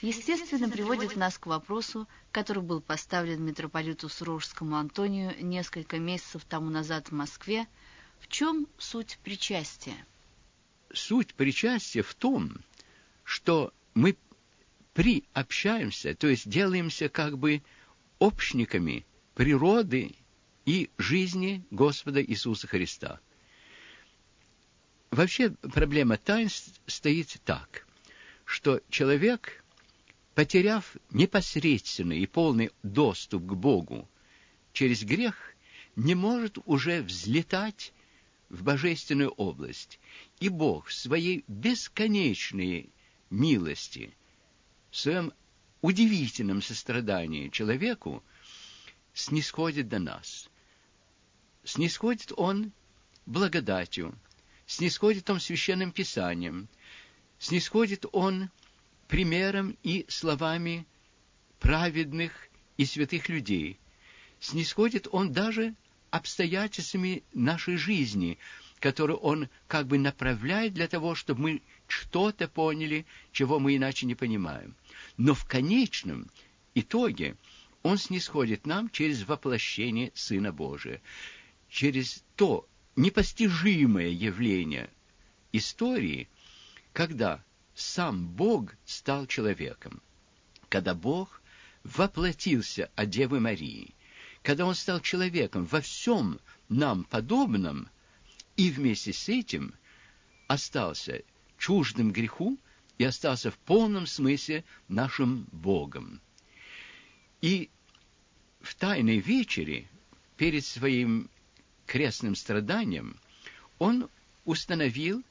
естественно, приводит нас к вопросу, который был поставлен митрополиту Суровскому Антонию несколько месяцев тому назад в Москве. В чем суть причастия? Суть причастия в том, что мы приобщаемся, то есть делаемся как бы общниками природы и жизни Господа Иисуса Христа. Вообще проблема таинств стоит так, что человек, потеряв непосредственный и полный доступ к Богу через грех, не может уже взлетать в божественную область. И Бог в своей бесконечной милости, в своем удивительном сострадании человеку снисходит до нас. Снисходит Он благодатью, снисходит Он священным писанием, снисходит Он примером и словами праведных и святых людей, снисходит Он даже обстоятельствами нашей жизни, которые Он как бы направляет для того, чтобы мы что-то поняли, чего мы иначе не понимаем. Но в конечном итоге Он снисходит нам через воплощение Сына Божия, через то непостижимое явление истории, когда сам Бог стал человеком, когда Бог воплотился от Девы Марии, когда Он стал человеком во всем нам подобном, и вместе с этим остался чуждым греху и остался в полном смысле нашим Богом. И в Тайной вечере, перед своим крестным страданием, он установил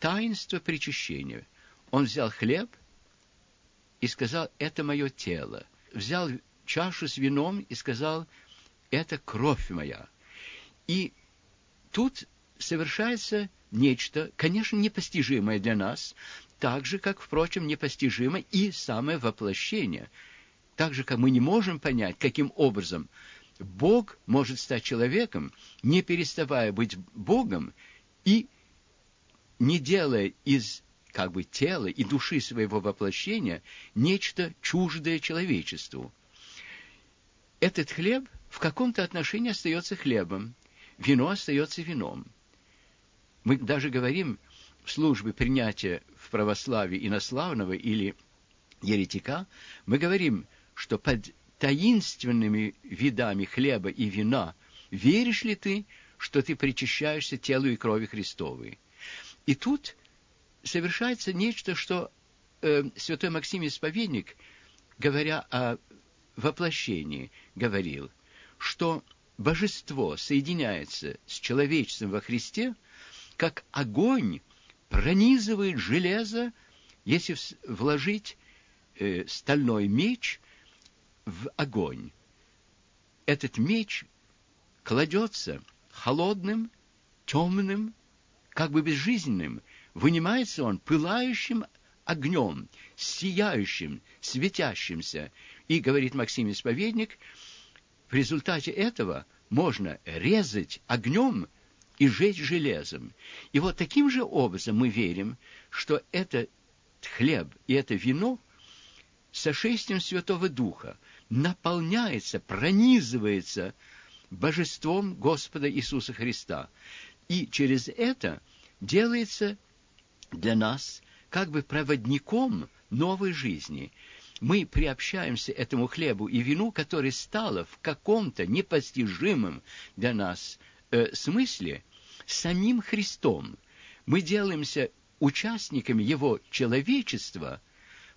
таинство причащения. Он взял хлеб и сказал, это мое тело. Взял чашу с вином и сказал, это кровь моя. И тут совершается нечто, конечно, непостижимое для нас, так же, как, впрочем, непостижимо и самое воплощение. Так же, как мы не можем понять, каким образом Бог может стать человеком, не переставая быть Богом и не делая из как бы тела и души своего воплощения нечто чуждое человечеству. Этот хлеб в каком-то отношении остается хлебом, вино остается вином. Мы даже говорим в службе принятия в православии инославного или еретика, мы говорим, что под таинственными видами хлеба и вина веришь ли ты, что ты причащаешься телу и крови Христовой? И тут совершается нечто, что э, святой Максим Исповедник, говоря о воплощении, говорил, что божество соединяется с человечеством во Христе – как огонь пронизывает железо, если вложить э, стальной меч в огонь. Этот меч кладется холодным, темным, как бы безжизненным, вынимается он пылающим огнем, сияющим, светящимся. И, говорит Максим Исповедник, в результате этого можно резать огнем и жечь железом. И вот таким же образом мы верим, что этот хлеб и это вино сошествием Святого Духа наполняется, пронизывается божеством Господа Иисуса Христа. И через это делается для нас как бы проводником новой жизни. Мы приобщаемся этому хлебу и вину, которое стало в каком-то непостижимом для нас э, смысле самим Христом. Мы делаемся участниками Его человечества,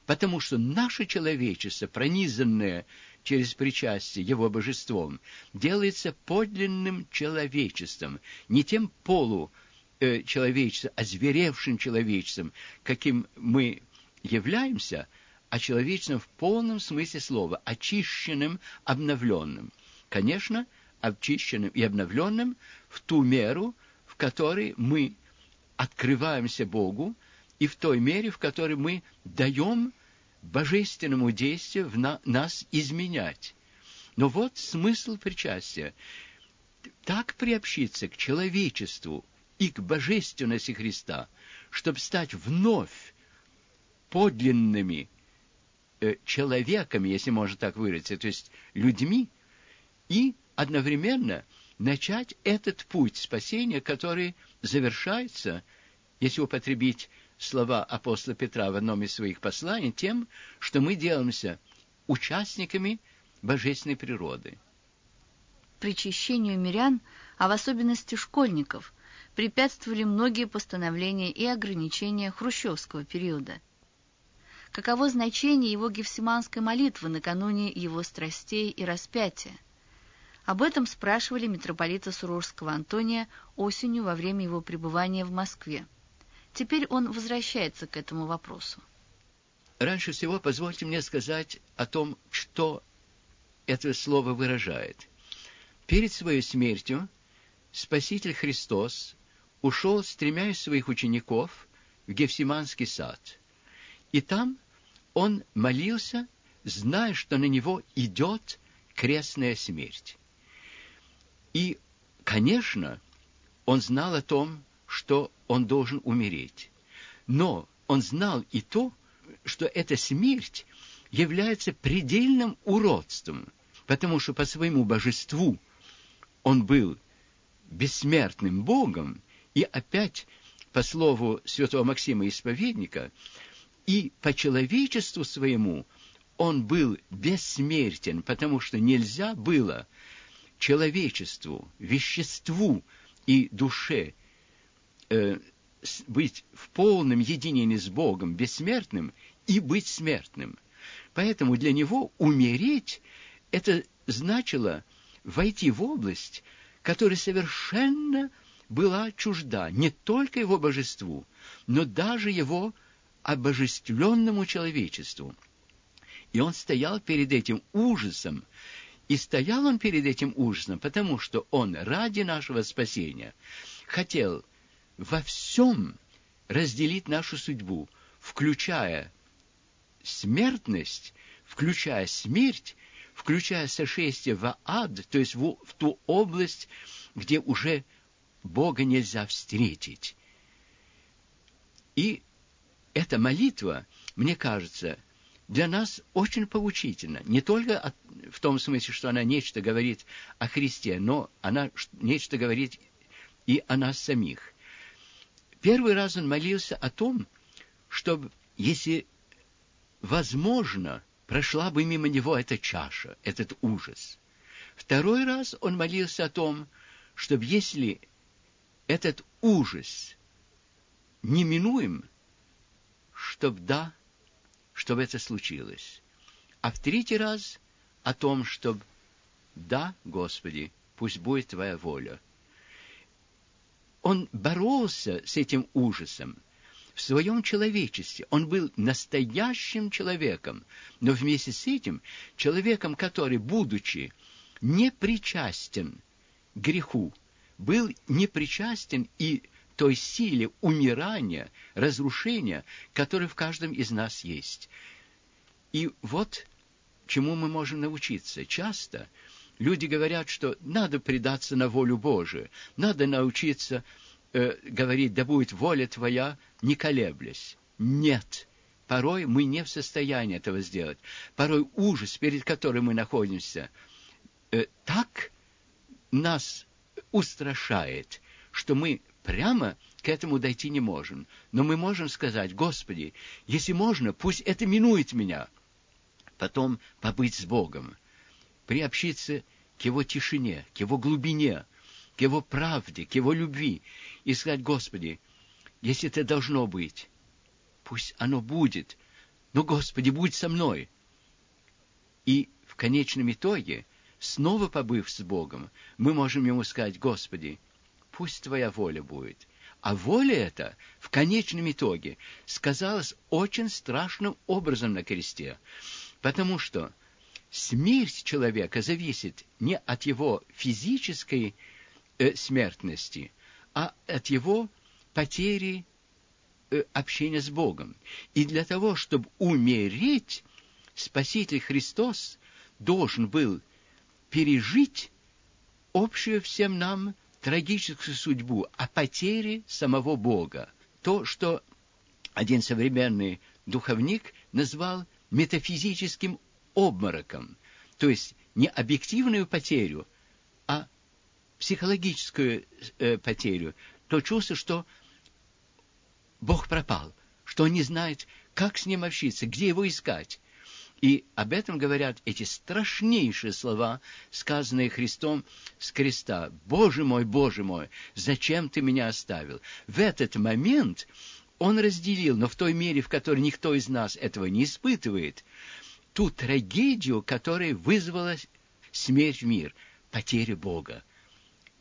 потому что наше человечество, пронизанное через причастие Его божеством, делается подлинным человечеством, не тем полу э, человечеством, озверевшим человечеством, каким мы являемся, а человечеством в полном смысле слова, очищенным, обновленным. Конечно, очищенным и обновленным в ту меру, в которой мы открываемся Богу, и в той мере, в которой мы даем божественному действию в на, нас изменять. Но вот смысл причастия. Так приобщиться к человечеству и к божественности Христа, чтобы стать вновь подлинными э, человеками, если можно так выразиться, то есть людьми, и одновременно начать этот путь спасения, который завершается, если употребить слова апостола Петра в одном из своих посланий, тем, что мы делаемся участниками божественной природы. Причащению мирян, а в особенности школьников, препятствовали многие постановления и ограничения хрущевского периода. Каково значение его гефсиманской молитвы накануне его страстей и распятия? Об этом спрашивали митрополита Сурожского Антония осенью во время его пребывания в Москве. Теперь он возвращается к этому вопросу. Раньше всего позвольте мне сказать о том, что это слово выражает. Перед своей смертью Спаситель Христос ушел с тремя из своих учеников в Гефсиманский сад. И там он молился, зная, что на него идет крестная смерть. И, конечно, он знал о том, что он должен умереть. Но он знал и то, что эта смерть является предельным уродством, потому что по своему божеству он был бессмертным Богом, и опять, по слову святого Максима Исповедника, и по человечеству своему он был бессмертен, потому что нельзя было человечеству, веществу и душе э, быть в полном единении с Богом, бессмертным, и быть смертным. Поэтому для него умереть – это значило войти в область, которая совершенно была чужда не только его божеству, но даже его обожествленному человечеству. И он стоял перед этим ужасом, и стоял он перед этим ужасом, потому что он ради нашего спасения хотел во всем разделить нашу судьбу, включая смертность, включая смерть, включая сошествие в ад, то есть в, в ту область, где уже Бога нельзя встретить. И эта молитва, мне кажется, для нас очень поучительна. Не только от, в том смысле, что она нечто говорит о Христе, но она нечто говорит и о нас самих. Первый раз он молился о том, чтобы, если возможно, прошла бы мимо него эта чаша, этот ужас. Второй раз он молился о том, чтобы если этот ужас неминуем, чтобы да, чтобы это случилось. А в третий раз о том, чтобы да, Господи, пусть будет Твоя воля он боролся с этим ужасом в своем человечестве. Он был настоящим человеком, но вместе с этим человеком, который, будучи непричастен к греху, был непричастен и той силе умирания, разрушения, которая в каждом из нас есть. И вот чему мы можем научиться. Часто Люди говорят, что надо предаться на волю Божию, надо научиться э, говорить, да будет воля твоя, не колеблясь. Нет, порой мы не в состоянии этого сделать. Порой ужас, перед которым мы находимся, э, так нас устрашает, что мы прямо к этому дойти не можем. Но мы можем сказать, Господи, если можно, пусть это минует меня. Потом побыть с Богом приобщиться к его тишине, к его глубине, к его правде, к его любви и сказать, Господи, если это должно быть, пусть оно будет, но, Господи, будь со мной. И в конечном итоге, снова побыв с Богом, мы можем ему сказать, Господи, пусть Твоя воля будет. А воля эта в конечном итоге сказалась очень страшным образом на кресте, потому что смерть человека зависит не от его физической э, смертности, а от его потери э, общения с Богом. И для того, чтобы умереть, Спаситель Христос должен был пережить общую всем нам трагическую судьбу о потере самого Бога. То, что один современный духовник назвал метафизическим обмороком, то есть не объективную потерю, а психологическую э, потерю, то чувство, что Бог пропал, что он не знает, как с ним общаться, где его искать. И об этом говорят эти страшнейшие слова, сказанные Христом с креста. «Боже мой, Боже мой, зачем ты меня оставил?» В этот момент он разделил, но в той мере, в которой никто из нас этого не испытывает, ту трагедию, которая вызвала смерть в мир, потеря Бога.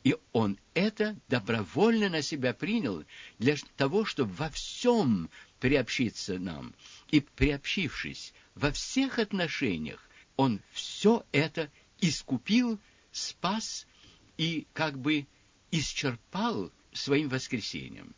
И он это добровольно на себя принял для того, чтобы во всем приобщиться нам. И приобщившись во всех отношениях, он все это искупил, спас и как бы исчерпал своим воскресением.